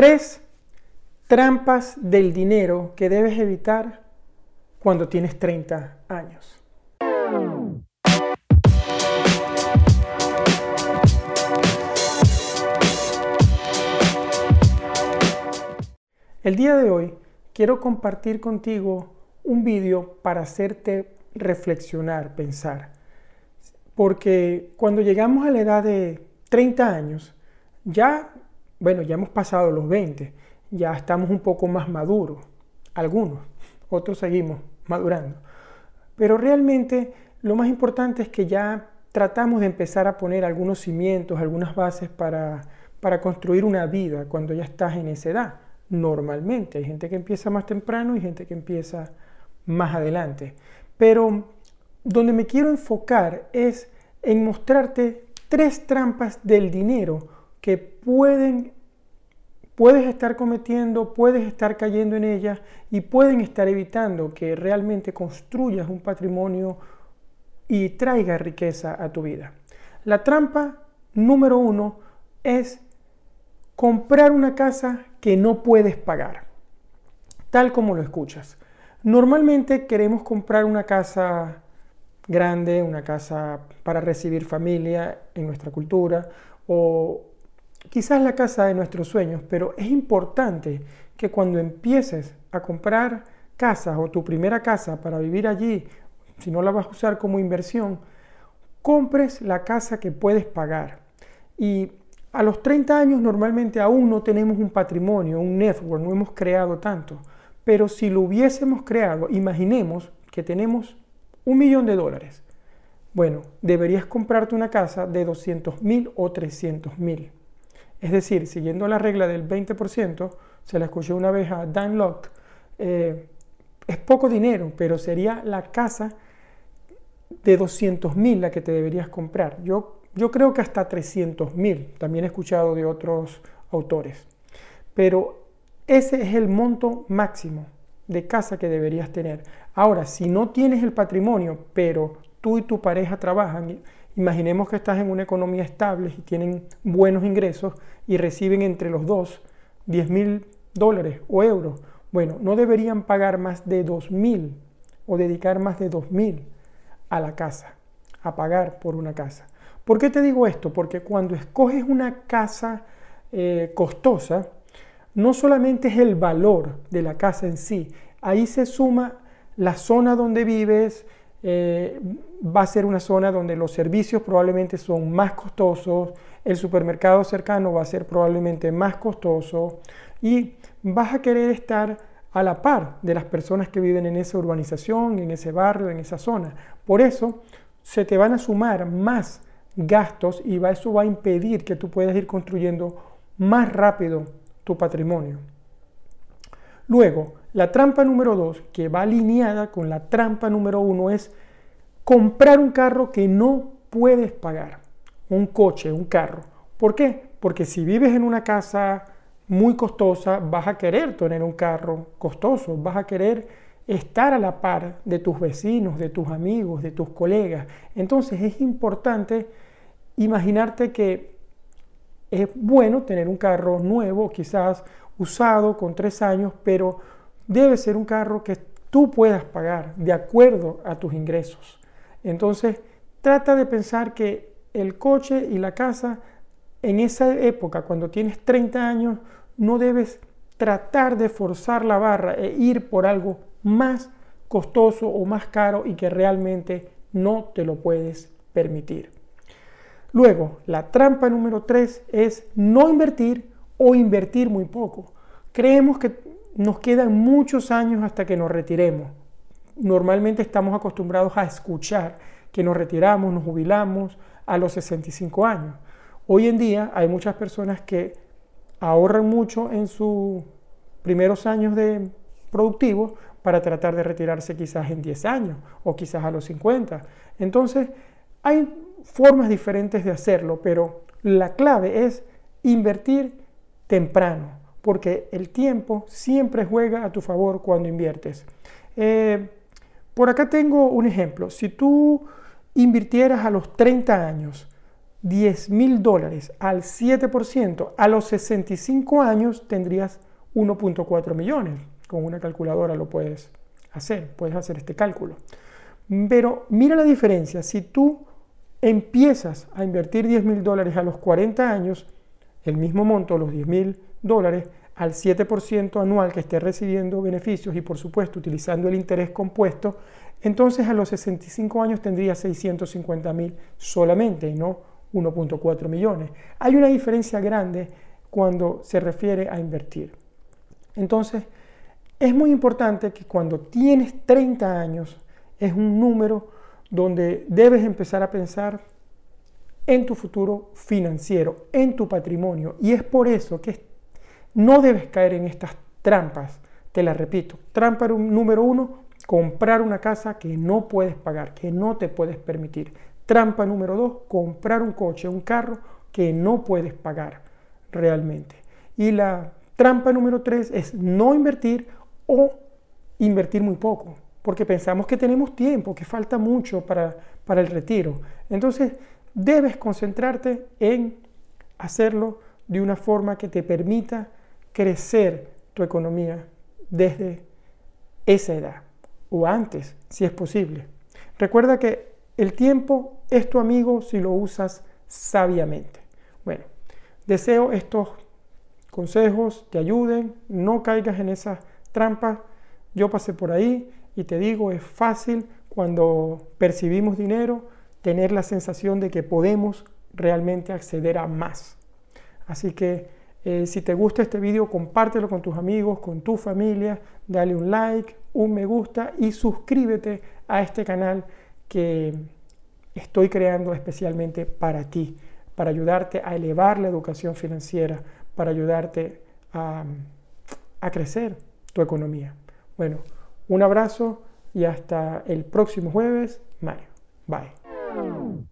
Tres trampas del dinero que debes evitar cuando tienes 30 años. El día de hoy quiero compartir contigo un vídeo para hacerte reflexionar, pensar. Porque cuando llegamos a la edad de 30 años, ya, bueno, ya hemos pasado los 20, ya estamos un poco más maduros, algunos, otros seguimos madurando. Pero realmente lo más importante es que ya tratamos de empezar a poner algunos cimientos, algunas bases para, para construir una vida cuando ya estás en esa edad normalmente. Hay gente que empieza más temprano y gente que empieza más adelante. Pero donde me quiero enfocar es en mostrarte tres trampas del dinero que pueden puedes estar cometiendo, puedes estar cayendo en ellas y pueden estar evitando que realmente construyas un patrimonio y traiga riqueza a tu vida. La trampa número uno es comprar una casa que no puedes pagar, tal como lo escuchas. Normalmente queremos comprar una casa grande, una casa para recibir familia en nuestra cultura o quizás la casa de nuestros sueños, pero es importante que cuando empieces a comprar casas o tu primera casa para vivir allí, si no la vas a usar como inversión, compres la casa que puedes pagar. Y a los 30 años normalmente aún no tenemos un patrimonio, un network, no hemos creado tanto. Pero si lo hubiésemos creado, imaginemos que tenemos un millón de dólares. Bueno, deberías comprarte una casa de 200 mil o 300 mil. Es decir, siguiendo la regla del 20%, se la escuché una vez a Dan Locke, eh, es poco dinero, pero sería la casa de 200 mil la que te deberías comprar. Yo yo creo que hasta 300 mil, también he escuchado de otros autores. Pero ese es el monto máximo de casa que deberías tener. Ahora, si no tienes el patrimonio, pero tú y tu pareja trabajan, imaginemos que estás en una economía estable y tienen buenos ingresos y reciben entre los dos 10 mil dólares o euros. Bueno, no deberían pagar más de 2 mil o dedicar más de 2 mil a la casa, a pagar por una casa. ¿Por qué te digo esto? Porque cuando escoges una casa eh, costosa, no solamente es el valor de la casa en sí, ahí se suma la zona donde vives, eh, va a ser una zona donde los servicios probablemente son más costosos, el supermercado cercano va a ser probablemente más costoso y vas a querer estar a la par de las personas que viven en esa urbanización, en ese barrio, en esa zona. Por eso se te van a sumar más gastos y eso va a impedir que tú puedas ir construyendo más rápido tu patrimonio. Luego, la trampa número dos, que va alineada con la trampa número uno, es comprar un carro que no puedes pagar. Un coche, un carro. ¿Por qué? Porque si vives en una casa muy costosa, vas a querer tener un carro costoso, vas a querer estar a la par de tus vecinos, de tus amigos, de tus colegas. Entonces es importante imaginarte que es bueno tener un carro nuevo, quizás usado con tres años, pero debe ser un carro que tú puedas pagar de acuerdo a tus ingresos. Entonces, trata de pensar que el coche y la casa en esa época, cuando tienes 30 años, no debes tratar de forzar la barra e ir por algo más costoso o más caro y que realmente no te lo puedes permitir. Luego, la trampa número 3 es no invertir o invertir muy poco. Creemos que nos quedan muchos años hasta que nos retiremos. Normalmente estamos acostumbrados a escuchar que nos retiramos, nos jubilamos a los 65 años. Hoy en día hay muchas personas que ahorran mucho en sus primeros años de productivos para tratar de retirarse quizás en 10 años o quizás a los 50. Entonces, hay formas diferentes de hacerlo, pero la clave es invertir temprano, porque el tiempo siempre juega a tu favor cuando inviertes. Eh, por acá tengo un ejemplo. Si tú invirtieras a los 30 años 10 mil dólares al 7%, a los 65 años tendrías 1.4 millones. Con una calculadora lo puedes hacer, puedes hacer este cálculo. Pero mira la diferencia, si tú empiezas a invertir 10 mil dólares a los 40 años, el mismo monto, los 10 mil dólares, al 7% anual que esté recibiendo beneficios y por supuesto utilizando el interés compuesto, entonces a los 65 años tendría 650 mil solamente y no 1.4 millones. Hay una diferencia grande cuando se refiere a invertir. Entonces, es muy importante que cuando tienes 30 años, es un número donde debes empezar a pensar en tu futuro financiero, en tu patrimonio. Y es por eso que no debes caer en estas trampas. Te las repito. Trampa número uno, comprar una casa que no puedes pagar, que no te puedes permitir. Trampa número dos, comprar un coche, un carro que no puedes pagar realmente. Y la trampa número tres es no invertir o invertir muy poco, porque pensamos que tenemos tiempo, que falta mucho para, para el retiro. Entonces, debes concentrarte en hacerlo de una forma que te permita crecer tu economía desde esa edad o antes, si es posible. Recuerda que el tiempo es tu amigo si lo usas sabiamente. Bueno, deseo estos consejos te ayuden, no caigas en esas trampas. Yo pasé por ahí y te digo, es fácil cuando percibimos dinero tener la sensación de que podemos realmente acceder a más. Así que eh, si te gusta este video, compártelo con tus amigos, con tu familia, dale un like, un me gusta y suscríbete a este canal que estoy creando especialmente para ti, para ayudarte a elevar la educación financiera, para ayudarte a, a crecer tu economía. Bueno, un abrazo y hasta el próximo jueves, Mario. Bye. Thank you.